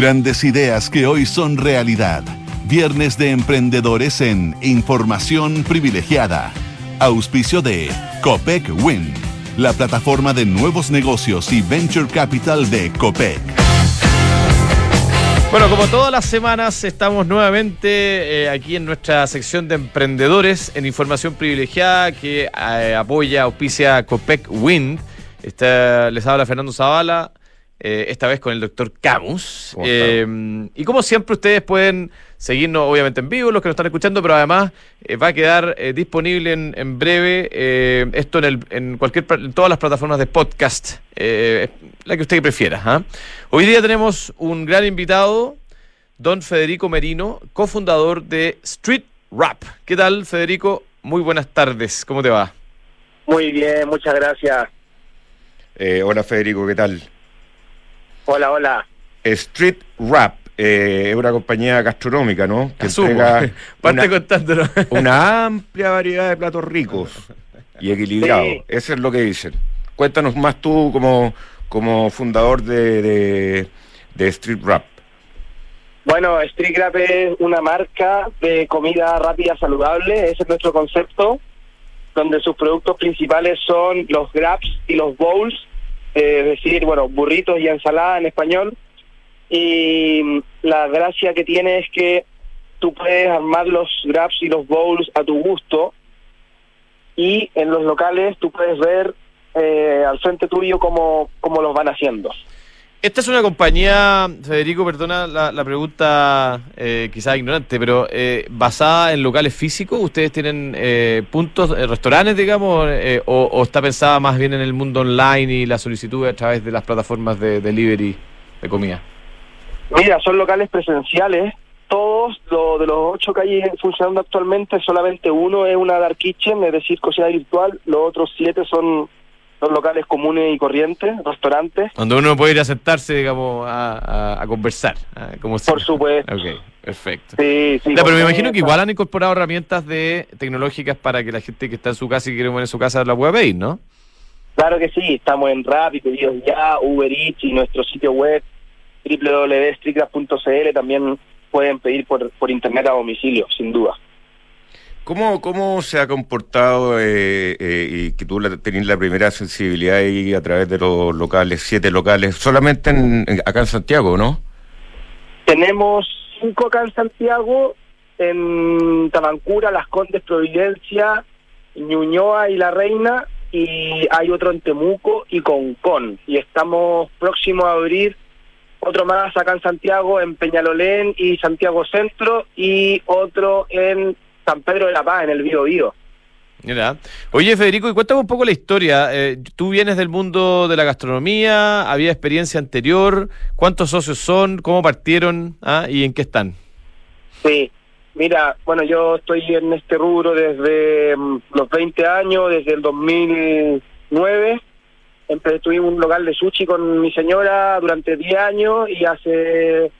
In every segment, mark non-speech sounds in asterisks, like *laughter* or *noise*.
Grandes ideas que hoy son realidad. Viernes de Emprendedores en Información Privilegiada. Auspicio de Copec Wind, la plataforma de nuevos negocios y venture capital de Copec. Bueno, como todas las semanas, estamos nuevamente eh, aquí en nuestra sección de emprendedores en información privilegiada que eh, apoya, auspicia Copec Wind. les habla Fernando Zavala, eh, esta vez con el doctor Camus. y como siempre, ustedes pueden seguirnos obviamente en vivo, los que nos están escuchando, pero además va a quedar disponible en, breve esto en, el, en cualquier en todas las plataformas de podcast, la que usted prefiera. ¿ah? Hoy día tenemos un gran invitado, don Federico Merino, cofundador de Street Rap. ¿Qué tal, Federico? Muy buenas tardes, ¿cómo te va? Muy bien, muchas gracias. Eh, hola, Federico, ¿qué tal? Hola, hola. Street Rap eh, es una compañía gastronómica, ¿no? Que entrega *laughs* una, *laughs* una amplia variedad de platos ricos y equilibrados. Eso es lo que dicen. Cuéntanos más tú como como fundador de, Street Rap? Bueno, Street Rap es una marca de comida rápida saludable, ese es nuestro concepto, donde sus productos principales son los grabs y los bowls, es decir, bueno, burritos y ensalada en español. Y la gracia que tiene es que tú puedes armar los grabs y los bowls a tu gusto y en los locales tú puedes ver eh, al frente tuyo como, como los van haciendo. Esta es una compañía, Federico, perdona la, pregunta eh, quizás ignorante, pero eh, basada en locales físicos, ¿ustedes tienen eh, puntos, restaurantes, digamos, o, está pensada más bien en el mundo online y la solicitud a través de las plataformas de delivery de comida? Mira, son locales presenciales, todos lo, de los ocho que hay funcionando actualmente, solamente uno es una dark kitchen, es decir, cocina virtual, los otros siete son son locales comunes y corrientes, restaurantes. Donde uno puede ir a sentarse, digamos, a, conversar. como Por supuesto. Ok, perfecto. Sí, sí. pero me imagino que igual han incorporado herramientas de tecnológicas para que la gente que está en su casa y quiere poner en su casa la pueda pedir, ¿no? Claro que sí, estamos en Rappi, Pedidos Ya, Uber Eats y nuestro sitio web www.strictcraft.cl también pueden pedir por, por internet a domicilio, sin duda. ¿Cómo, ¿Cómo se ha comportado eh, eh, y que tú tenés la primera sensibilidad ahí a través de los locales, siete locales, solamente en, acá en Santiago, no? Tenemos cinco acá en Santiago, en Tabancura, Las Condes, Providencia, Ñuñoa y La Reina, y hay otro en Temuco y Concón. Y estamos próximos a abrir otro más acá en Santiago, en Peñalolén y Santiago Centro, y otro en San Pedro de la Paz, en el Bío Bío. Mira. Oye, Federico, y cuéntame un poco la historia. Eh, tú vienes del mundo de la gastronomía, había experiencia anterior, ¿cuántos socios son? ¿Cómo partieron? Ah, ¿Y en qué están? Sí, mira, bueno, yo estoy en este rubro desde mm, los 20 años, desde el 2009. Empecé, tuvimos un local de sushi con mi señora durante 10 años y hace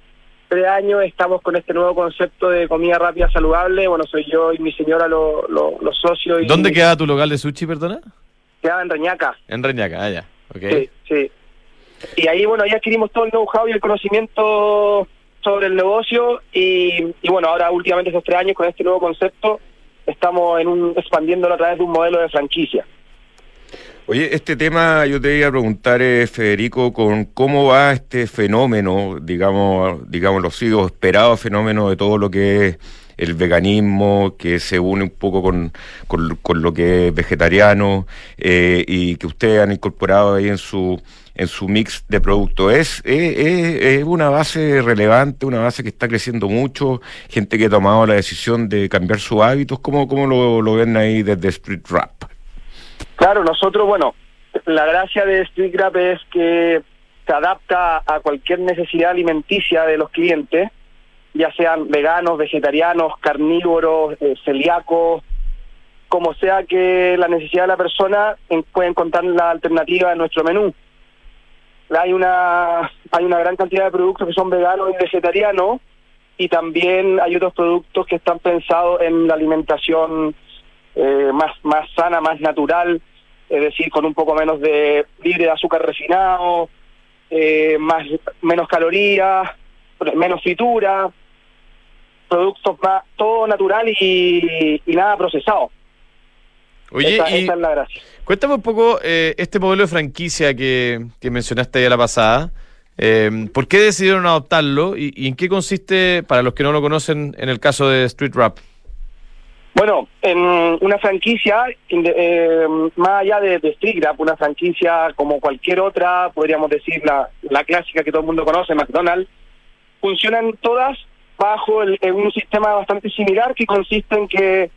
tres años estamos con este nuevo concepto de comida rápida saludable. Bueno, soy yo y mi señora los socios. ¿Dónde queda tu local de sushi, perdona? Queda en Reñaca. En Reñaca, ah, ya. Sí, sí. Y ahí, bueno, ya adquirimos todo el know-how y el conocimiento sobre el negocio y, y, bueno, ahora últimamente esos tres años con este nuevo concepto estamos en un, expandiéndolo a través de un modelo de franquicia. Oye, este tema yo te iba a preguntar, eh, Federico, con cómo va este fenómeno, digamos, digamos, los sigo esperado fenómeno de todo lo que es el veganismo, que se une un poco con, con, lo que es vegetariano eh, y que ustedes han incorporado ahí en su en su mix de productos. Es, es, una base relevante, una base que está creciendo mucho, gente que ha tomado la decisión de cambiar sus hábitos. ¿Cómo, cómo lo, lo ven ahí desde Street Rap? Claro, nosotros, bueno, la gracia de Street Grab es que se adapta a cualquier necesidad alimenticia de los clientes, ya sean veganos, vegetarianos, carnívoros, eh, celíacos, como sea que la necesidad de la persona puede encontrar la alternativa en nuestro menú. Hay una hay una gran cantidad de productos que son veganos y vegetarianos y también hay otros productos que están pensados en la alimentación eh, más, más sana, más natural, es decir, con un poco menos de libre de azúcar refinado, eh, más menos calorías, menos fritura, productos más, todo natural y, nada procesado. Oye, esa, es la gracia. Cuéntame un poco eh, este modelo de franquicia que, que mencionaste ya la pasada. Eh, ¿Por qué decidieron adoptarlo y, en qué consiste, para los que no lo conocen, en el caso de Street Rap? Bueno, en una franquicia, eh, más allá de, Rap, una franquicia como cualquier otra, podríamos decir la, clásica que todo el mundo conoce, McDonald's, funcionan todas bajo un sistema bastante similar que consiste en que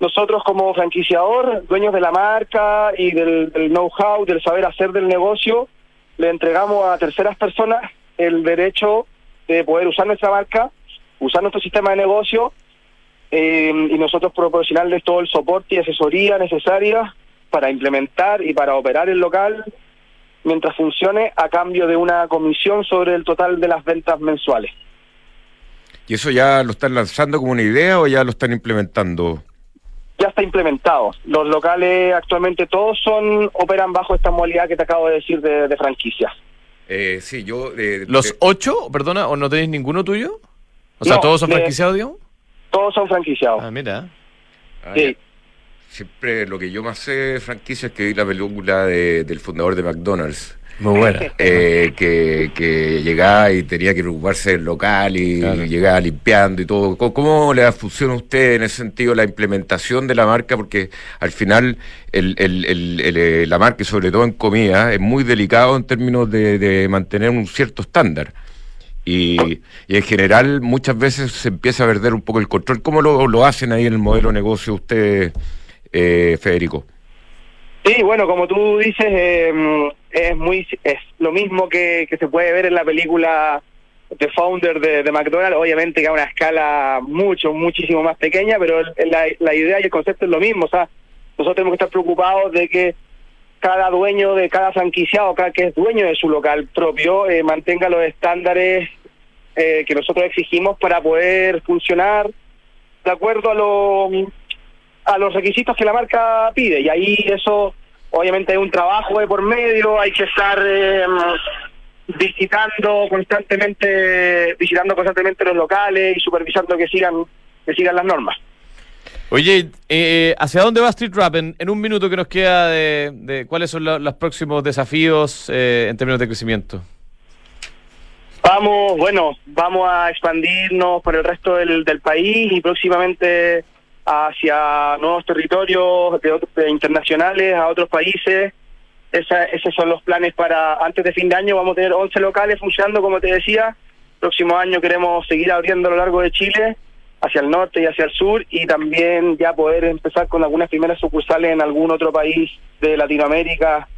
nosotros como franquiciador, dueños de la marca y del, know-how, del saber hacer del negocio, le entregamos a terceras personas el derecho de poder usar nuestra marca, usar nuestro sistema de negocio eh, y nosotros proporcionarles todo el soporte y asesoría necesaria para implementar y para operar el local mientras funcione a cambio de una comisión sobre el total de las ventas mensuales. ¿Y eso ya lo están lanzando como una idea o ya lo están implementando? Ya está implementado. Los locales actualmente todos son operan bajo esta modalidad que te acabo de decir de, de franquicias. Eh, sí, yo... ¿Los ocho, perdona, o no tenéis ninguno tuyo? O sea, ¿todos son franquiciados, digamos? Todos son franquiciados. Ah, mira. Ah, sí. Siempre lo que yo más sé de franquicia es que vi la película del fundador de McDonald's. Muy buena. Eh, que, que, llegaba y tenía que preocuparse del local y, llegaba limpiando y todo. ¿Cómo, le funciona a usted en ese sentido la implementación de la marca? Porque al final el, el, el, eh, la marca, y sobre todo en comida, es muy delicado en términos de, de mantener un cierto estándar. Y, y, en general muchas veces se empieza a perder un poco el control. ¿Cómo lo, lo hacen ahí en el modelo de negocio ustedes, eh, Federico? Sí, bueno, como tú dices, eh, es muy es lo mismo que, que se puede ver en la película The Founder de, McDonald's, obviamente que a una escala mucho, muchísimo más pequeña, pero la, la idea y el concepto es lo mismo, o sea, nosotros tenemos que estar preocupados de que cada dueño de cada franquiciado, cada que es dueño de su local propio, eh, mantenga los estándares eh, que nosotros exigimos para poder funcionar de acuerdo a los a los requisitos que la marca pide. Y ahí eso obviamente hay un trabajo de por medio hay que estar eh, visitando constantemente visitando constantemente los locales y supervisando que sigan que sigan las normas Oye, eh, ¿hacia dónde va Street Rap? En, un minuto que nos queda de, cuáles son los próximos desafíos eh, en términos de crecimiento. Vamos, bueno, vamos a expandirnos por el resto del, país y próximamente hacia nuevos territorios de, internacionales, a otros países. esos son los planes para antes de fin de año. Vamos a tener 11 locales funcionando, como te decía. Próximo año queremos seguir abriendo a lo largo de Chile hacia el norte y hacia el sur y también ya poder empezar con algunas primeras sucursales en algún otro país de Latinoamérica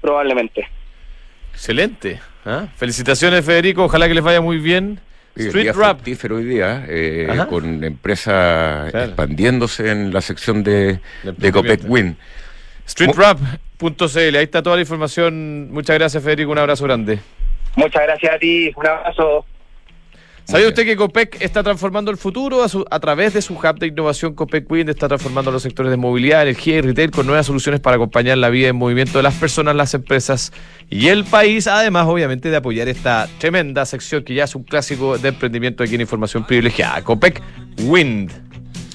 probablemente. Excelente. ¿ah? Felicitaciones Federico, ojalá que les vaya muy bien. Street Rap. hoy día, eh, con empresa expandiéndose en la sección de, de Copec Win. StreetRap.cl, ahí está toda la información. Muchas gracias Federico, un abrazo grande. Muchas gracias a ti, un abrazo. ¿Sabía usted que COPEC está transformando el futuro a, través de su hub de innovación COPEC Wind? Está transformando los sectores de movilidad, energía y retail con nuevas soluciones para acompañar la vida en movimiento de las personas, las empresas y el país. Además, obviamente, de apoyar esta tremenda sección que ya es un clásico de emprendimiento aquí en Información Privilegiada. COPEC Wind.